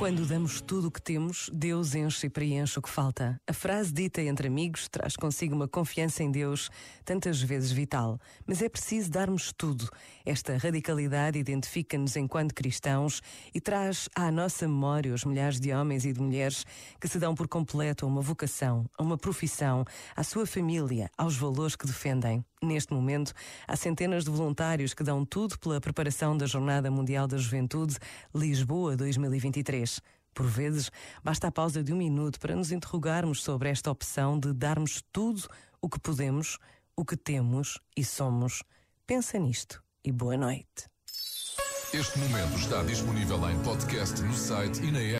Quando damos tudo o que temos, Deus enche e preenche o que falta. A frase dita entre amigos traz consigo uma confiança em Deus, tantas vezes vital. Mas é preciso darmos tudo. Esta radicalidade identifica-nos enquanto cristãos e traz à nossa memória os milhares de homens e de mulheres que se dão por completo a uma vocação, a uma profissão, à sua família, aos valores que defendem. Neste momento, há centenas de voluntários que dão tudo pela preparação da Jornada Mundial da Juventude Lisboa 2023. Por vezes, basta a pausa de um minuto para nos interrogarmos sobre esta opção de darmos tudo o que podemos, o que temos e somos. Pensa nisto e boa noite. Este momento está disponível em podcast no site e na.